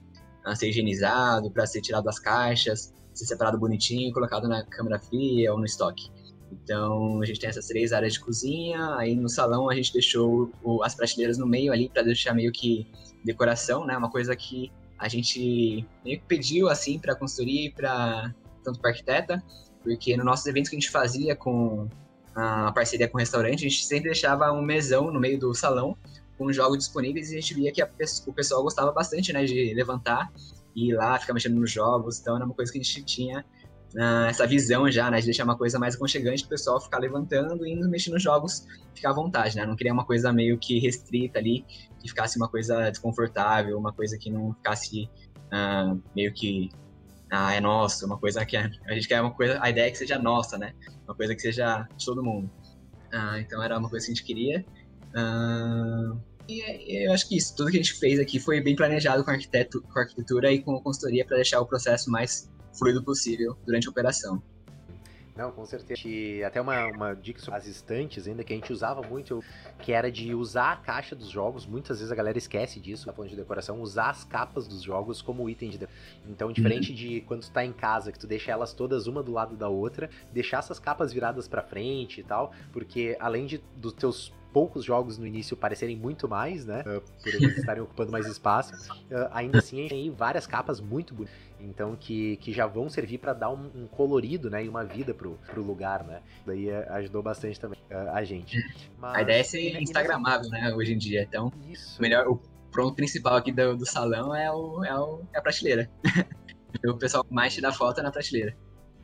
[SPEAKER 2] uh, ser higienizado, para ser tirado das caixas, ser separado bonitinho, colocado na câmera fria ou no estoque. Então a gente tem essas três áreas de cozinha, aí no salão a gente deixou o, as prateleiras no meio ali para deixar meio que decoração, né? Uma coisa que a gente meio que pediu assim para a consultoria e para tanto para arquiteta, porque nos nossos eventos que a gente fazia com a parceria com o restaurante, a gente sempre deixava um mesão no meio do salão com jogos disponíveis e a gente via que a, o pessoal gostava bastante, né, de levantar e ir lá, ficar mexendo nos jogos, então era uma coisa que a gente tinha uh, essa visão já, né, de deixar uma coisa mais aconchegante o pessoal ficar levantando e indo mexer nos jogos, ficar à vontade, né? Não queria uma coisa meio que restrita ali, que ficasse uma coisa desconfortável, uma coisa que não ficasse uh, meio que ah, é nosso, uma coisa que a, gente quer uma coisa, a ideia é que seja nossa, né? Uma coisa que seja de todo mundo. Ah, então era uma coisa que a gente queria. Ah, e eu acho que isso, tudo que a gente fez aqui foi bem planejado com, arquiteto, com arquitetura e com consultoria para deixar o processo mais fluido possível durante a operação.
[SPEAKER 1] Não, com certeza. E até uma, uma dica sobre as estantes ainda, que a gente usava muito, que era de usar a caixa dos jogos. Muitas vezes a galera esquece disso, na ponto de decoração, usar as capas dos jogos como item de decoração. Então, diferente uhum. de quando tu tá em casa, que tu deixa elas todas uma do lado da outra, deixar essas capas viradas para frente e tal, porque além de dos teus poucos jogos no início parecerem muito mais, né? Uh, por eles estarem ocupando mais espaço. Uh, ainda assim, a gente tem várias capas muito bonitas. Então, que, que já vão servir para dar um, um, colorido, né? E uma vida pro, pro lugar, né? Daí uh, ajudou bastante também a gente.
[SPEAKER 2] Mas, a ideia é ser instagramável, né? Hoje em dia. Então, Isso. melhor, o pronto principal aqui do, do salão é, o, é, o, é a prateleira. o pessoal mais tira foto é na prateleira.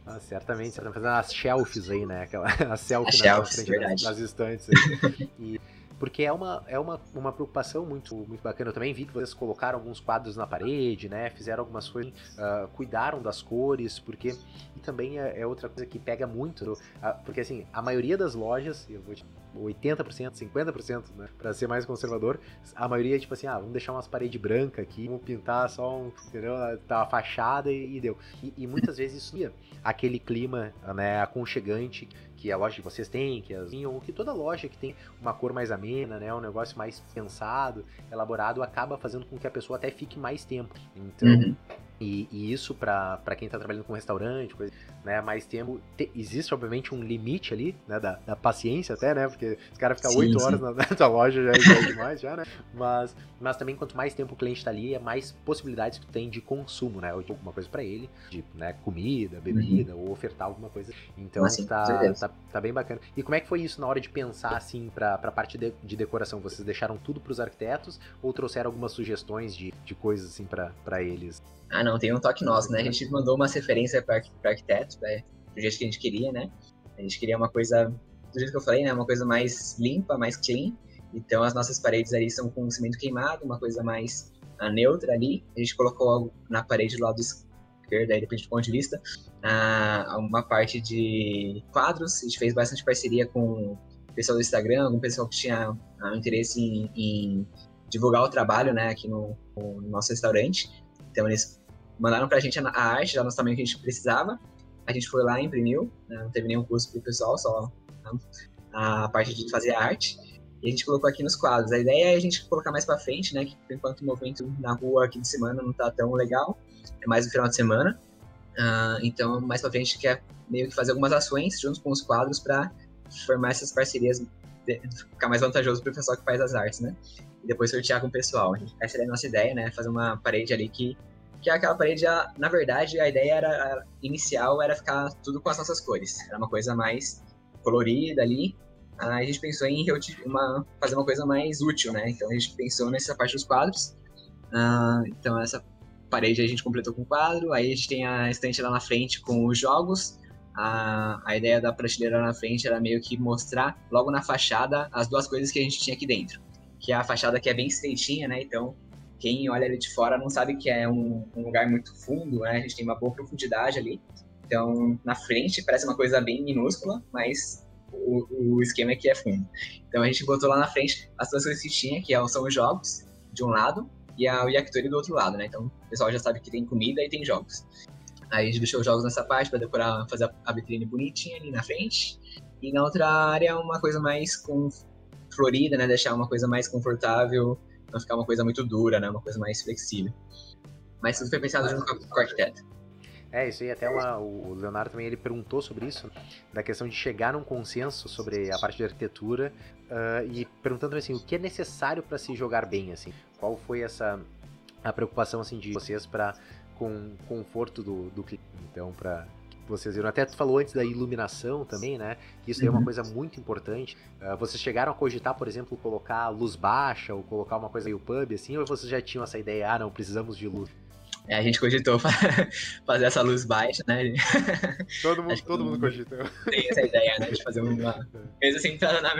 [SPEAKER 1] Ah, certamente, você tá fazendo as shelves aí, né? Aquela, a selfie
[SPEAKER 2] a na frente
[SPEAKER 1] das, das, estantes. Aí. e, porque é uma, é uma, uma preocupação muito, muito bacana. Eu também vi que vocês colocaram alguns quadros na parede, né? Fizeram algumas coisas, uh, cuidaram das cores, porque. E também é, é outra coisa que pega muito, uh, porque assim, a maioria das lojas, eu vou te 80%, 50%, né? Pra ser mais conservador. A maioria é tipo assim, ah, vamos deixar umas paredes brancas aqui, vamos pintar só um, entendeu? Tá a fachada e, e deu. E, e, muitas vezes isso ia aquele clima, né, aconchegante que a loja de vocês tem, que as ou que toda loja que tem uma cor mais amena, né, um negócio mais pensado, elaborado, acaba fazendo com que a pessoa até fique mais tempo. Então, uhum. E, e isso para quem está trabalhando com restaurante, coisa, né, mais tempo, te, existe obviamente um limite ali, né, da, da paciência até, né, porque os caras ficam oito horas na, na tua loja já é demais já, né, mas, mas também quanto mais tempo o cliente está ali, é mais possibilidades que tu tem de consumo, né, ou de alguma coisa para ele, de, né, comida, bebida, uhum. ou ofertar alguma coisa, então Mas, tá, tá, tá, bem bacana. E como é que foi isso na hora de pensar, assim, para a parte de, de, decoração? Vocês deixaram tudo para os arquitetos ou trouxeram algumas sugestões de, de coisas, assim, para eles?
[SPEAKER 2] Ah, não, tem um toque nosso, né? A gente mandou umas referências para arquitetos, né? do jeito que a gente queria, né? A gente queria uma coisa, do jeito que eu falei, né? Uma coisa mais limpa, mais clean. Então as nossas paredes ali são com cimento queimado, uma coisa mais uh, neutra ali. A gente colocou na parede do lado esquerdo, aí depende do ponto de vista, uh, uma parte de quadros. A gente fez bastante parceria com o pessoal do Instagram, algum pessoal que tinha uh, interesse em, em, divulgar o trabalho né, aqui no, no, nosso restaurante. Então eles mandaram pra gente a, a arte, já no tamanho que a gente precisava. A gente foi lá imprimiu, né, não teve nenhum custo pro pessoal, só né, a parte de fazer a arte. E a gente colocou aqui nos quadros. A ideia é a gente colocar mais para frente, né? Que por enquanto o movimento na rua aqui de semana não tá tão legal. É mais no final de semana. Uh, então, mais para frente, quer meio que fazer algumas ações junto com os quadros para formar essas parcerias, ficar mais vantajoso para o pessoal que faz as artes, né? E depois sortear com o pessoal. Essa é a nossa ideia, né? Fazer uma parede ali que que é aquela parede, na verdade, a ideia era inicial era ficar tudo com as nossas cores. Era uma coisa mais colorida ali, a gente pensou em uma, fazer uma coisa mais útil, né? Então a gente pensou nessa parte dos quadros. Uh, então essa parede a gente completou com quadro, aí a gente tem a estante lá na frente com os jogos. A, a ideia da prateleira lá na frente era meio que mostrar logo na fachada as duas coisas que a gente tinha aqui dentro. Que é a fachada que é bem estreitinha, né? Então quem olha ali de fora não sabe que é um, um lugar muito fundo, né? A gente tem uma boa profundidade ali. Então, na frente parece uma coisa bem minúscula, mas o, o esquema é que é fundo. Então a gente botou lá na frente as duas coisas que tinha, que é são os jogos, de um lado, e a, o Yakitori do outro lado, né? Então o pessoal já sabe que tem comida e tem jogos. Aí a gente deixou os jogos nessa parte para decorar, fazer a vitrine bonitinha ali na frente. E na outra área uma coisa mais com florida, né? Deixar uma coisa mais confortável, não ficar uma coisa muito dura, né? Uma coisa mais flexível. Mas tudo foi pensado junto com o arquiteto.
[SPEAKER 1] É, isso aí até uma, o Leonardo também ele perguntou sobre isso, da questão de chegar num consenso sobre a parte de arquitetura uh, e perguntando assim, o que é necessário para se jogar bem, assim? Qual foi essa a preocupação assim de vocês para com conforto do, do cliente? Então, para vocês viram. Até tu falou antes da iluminação também, né? Que isso uhum. é uma uhum. coisa muito importante. Uh, vocês chegaram a cogitar, por exemplo, colocar luz baixa ou colocar uma coisa meio pub, assim, ou vocês já tinham essa ideia, ah, não, precisamos de luz?
[SPEAKER 2] É, a gente cogitou fazer essa luz baixa, né?
[SPEAKER 1] Todo mundo, todo mundo cogitou.
[SPEAKER 2] Tem essa ideia, né? De fazer uma coisa assim, na,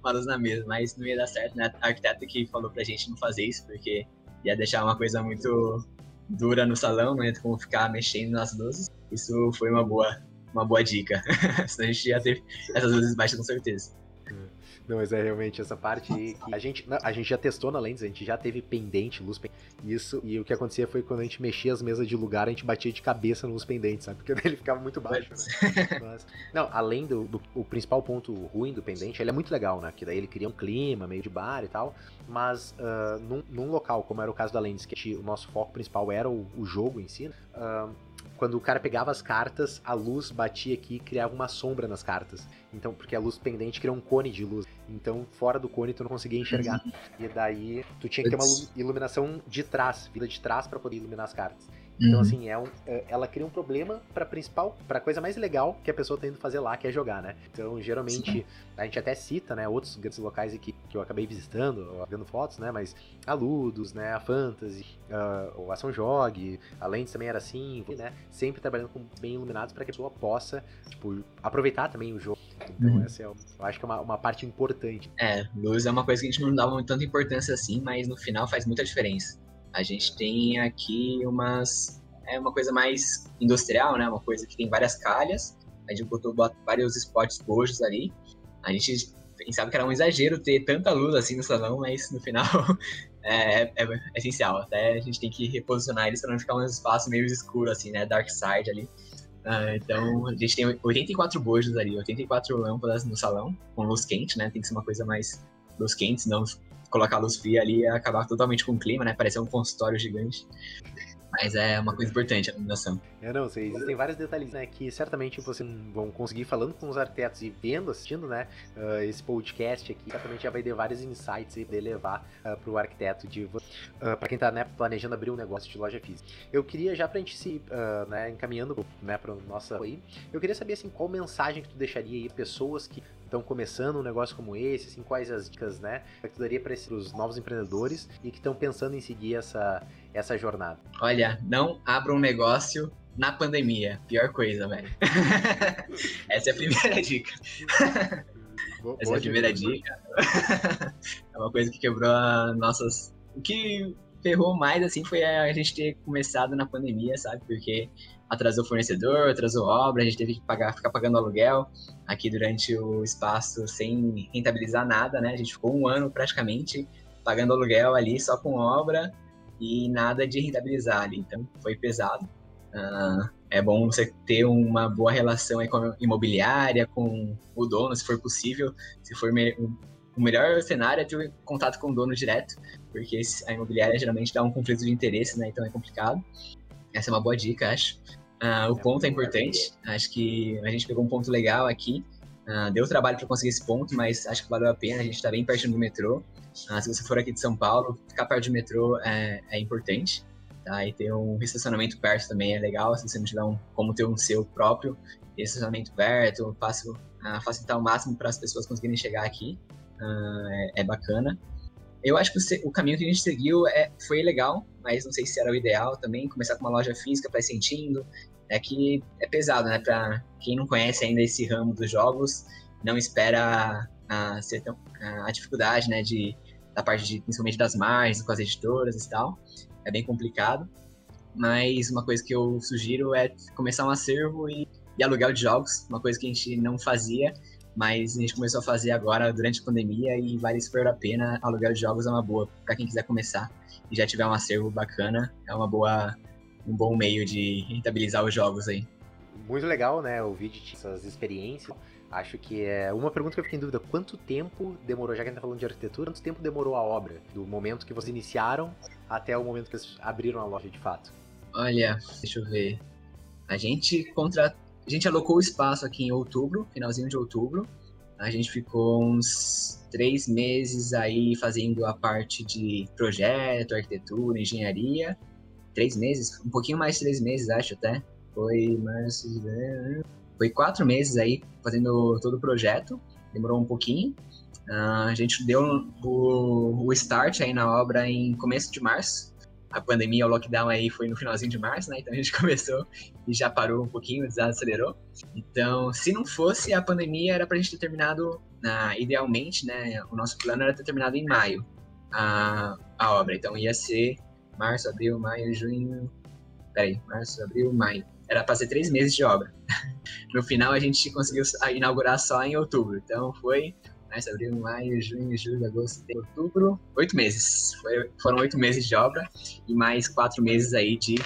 [SPEAKER 2] uma luz na mesa, mas não ia dar certo, né? A arquiteta que falou pra gente não fazer isso, porque ia deixar uma coisa muito dura no salão, não ia como ficar mexendo nas luzes. Isso foi uma boa, uma boa dica. Senão a gente ia ter essas luzes baixas com certeza.
[SPEAKER 1] Não, mas é realmente essa parte que a gente, a gente já testou na Lens, a gente já teve pendente, luz pendente. Isso, e o que acontecia foi quando a gente mexia as mesas de lugar, a gente batia de cabeça nos pendentes, sabe? Porque ele ficava muito baixo. Né? Mas, não, além do, do, o principal ponto ruim do pendente, ele é muito legal, né? Que daí ele cria um clima meio de bar e tal. Mas uh, num, num, local, como era o caso da Lens, que o nosso foco principal era o, o jogo em si, uh, quando o cara pegava as cartas, a luz batia aqui e criava uma sombra nas cartas. Então, porque a luz pendente cria um cone de luz. Então, fora do cone tu não conseguia enxergar. Uhum. E daí tu tinha que ter uma iluminação de trás, vida de trás para poder iluminar as cartas. Então, uhum. assim, é um, é, ela cria um problema pra principal, pra coisa mais legal que a pessoa tá indo fazer lá, que é jogar, né? Então, geralmente, Sim. a gente até cita, né, outros grandes locais aqui que eu acabei visitando, vendo fotos, né, mas a Ludos, né, a Fantasy, uh, a Ação Jogue, a Lens também era assim, né, sempre trabalhando com bem iluminados para que a pessoa possa, tipo, aproveitar também o jogo. Então, uhum. essa é, eu acho que é uma, uma parte importante.
[SPEAKER 2] É, luz é uma coisa que a gente não dava tanta importância assim, mas no final faz muita diferença. A gente tem aqui umas. É uma coisa mais industrial, né? Uma coisa que tem várias calhas. A gente botou vários spots rojos ali. A gente pensava que era um exagero ter tanta luz assim no salão, mas no final é, é, é, essencial. Até a gente tem que reposicionar eles para não ficar um espaço meio escuro, assim, né? Dark side ali. Uh, então, a gente tem 84 bojos ali, 84 lâmpadas no salão, com luz quente, né? Tem que ser uma coisa mais luz quente, senão colocar luz fria ali e acabar totalmente com o clima, né? Parecer um consultório gigante. Mas é uma coisa importante a iluminação.
[SPEAKER 1] É, não, sei, existem vários detalhes, né, que certamente vocês vão conseguir falando com os arquitetos e vendo, assistindo, né, uh, esse podcast aqui, certamente já vai ter vários insights pra levar uh, pro arquiteto de uh, para quem tá, né, planejando abrir um negócio de loja física. Eu queria já pra gente se, uh, né, encaminhando, né, pro nosso aí, eu queria saber, assim, qual mensagem que tu deixaria aí pessoas que estão começando um negócio como esse, assim, quais as dicas, né, que tu daria para os novos empreendedores e que estão pensando em seguir essa, essa jornada?
[SPEAKER 2] Olha, não abra um negócio na pandemia. Pior coisa, velho. essa é a primeira dica. Boa, Essa é a primeira dica. é uma coisa que quebrou nossas. O que ferrou mais, assim, foi a gente ter começado na pandemia, sabe? Porque atrasou fornecedor, atrasou obra, a gente teve que pagar, ficar pagando aluguel aqui durante o espaço sem rentabilizar nada, né? A gente ficou um ano praticamente pagando aluguel ali só com obra e nada de rentabilizar ali, então foi pesado. Uh, é bom você ter uma boa relação com a imobiliária, com o dono, se for possível. Se for me o melhor cenário é ter contato com o dono direto, porque a imobiliária geralmente dá um conflito de interesse, né? Então é complicado. Essa é uma boa dica, acho. Uh, o é ponto é importante. Acho que a gente pegou um ponto legal aqui. Uh, deu trabalho para conseguir esse ponto, mas acho que valeu a pena. A gente está bem perto do metrô. Uh, se você for aqui de São Paulo, ficar perto do metrô é, é importante. Tá? E ter um estacionamento perto também é legal. Se você não tiver um, como ter um seu próprio estacionamento perto, fácil, facilitar o máximo para as pessoas conseguirem chegar aqui. É, é, bacana. Eu acho que o, o, caminho que a gente seguiu é, foi legal, mas não sei se era o ideal também. Começar com uma loja física para ir sentindo. É que é pesado, né? Para quem não conhece ainda esse ramo dos jogos, não espera a, ser tão, a, a dificuldade, né? De, da parte de, principalmente das margens, com as editoras e tal. É bem complicado. Mas uma coisa que eu sugiro é começar um acervo e, e aluguel de jogos, uma coisa que a gente não fazia mas a gente começou a fazer agora durante a pandemia e vale super a pena. Aluguel de jogos é uma boa para quem quiser começar e já tiver um acervo bacana, é uma boa um bom meio de rentabilizar os jogos aí.
[SPEAKER 1] Muito legal, né, ouvir de essas experiências. Acho que é uma pergunta que eu fiquei em dúvida: quanto tempo demorou, já que a gente tá falando de arquitetura, quanto tempo demorou a obra? Do momento que vocês iniciaram até o momento que vocês abriram a loja de fato?
[SPEAKER 2] Olha, deixa eu ver. A gente contratou a gente alocou o espaço aqui em outubro, finalzinho de outubro. A gente ficou uns três meses aí fazendo a parte de projeto, arquitetura, engenharia. Três meses, um pouquinho mais de três meses, acho até. Foi março, foi quatro meses aí fazendo todo o projeto. Demorou um pouquinho. Uh, a gente deu o, o start aí na obra em começo de março a pandemia, o lockdown aí foi no finalzinho de março, né? Então a gente começou e já parou um pouquinho, desacelerou. Então, se não fosse a pandemia, era pra gente ter terminado, uh, idealmente, né? O nosso plano era ter terminado em maio a, a obra. Então ia ser março, abril, maio, junho. Peraí, março, abril, maio. Era pra ser três meses de obra. no final a gente conseguiu inaugurar só em outubro. Então foi março, abril, maio, junho, julho, agosto, outubro, oito meses. Foi, foram oito meses de obra e mais quatro meses aí de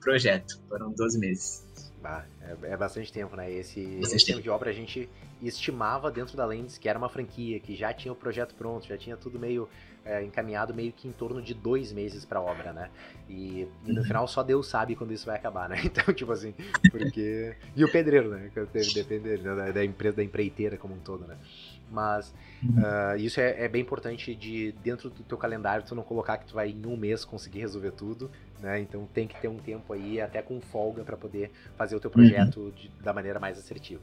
[SPEAKER 2] projeto. Foram 12 meses.
[SPEAKER 1] Ah, é, é, bastante tempo, né? Esse, esse tempo de obra a gente estimava dentro da Lens que era uma franquia, que já tinha o projeto pronto, já tinha tudo meio é, encaminhado, meio que em torno de dois meses para a obra, né? E, e, no uhum. final só Deus sabe quando isso vai acabar, né? Então, tipo assim, porque. E o pedreiro, né? Depende da, da empresa, da empreiteira como um todo, né? Mas uh, isso é, é, bem importante de dentro do teu calendário tu não colocar que tu vai em um mês conseguir resolver tudo, né? Então tem que ter um tempo aí até com folga para poder fazer o teu projeto uhum. de, da maneira mais assertiva.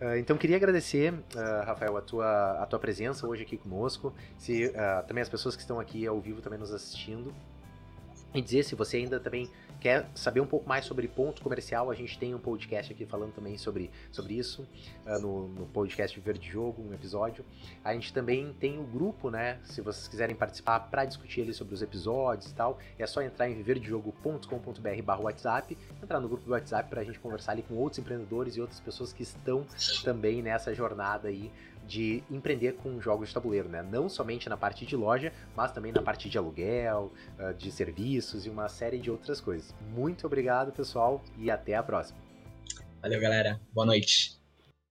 [SPEAKER 1] Uh, então queria agradecer, uh, Rafael, a tua, a tua presença hoje aqui conosco. Se também as pessoas que estão aqui ao vivo também nos assistindo e dizer se você ainda também quer saber um pouco mais sobre ponto comercial, a gente tem um podcast aqui falando também sobre, sobre isso, uh, no, no podcast Viver de Jogo, um episódio. A gente também tem o grupo, né? Se vocês quiserem participar para discutir ali sobre os episódios e tal, é só entrar em viverdejogo.com.br barra WhatsApp, entrar no grupo do WhatsApp para a gente conversar ali com outros empreendedores e outras pessoas que estão também nessa jornada aí de empreender com jogos de tabuleiro, né? Não somente na parte de loja, mas também na parte de aluguel, ah, de serviços e uma série de outras coisas. Muito obrigado, pessoal, e até a próxima.
[SPEAKER 2] Valeu, galera. Boa noite.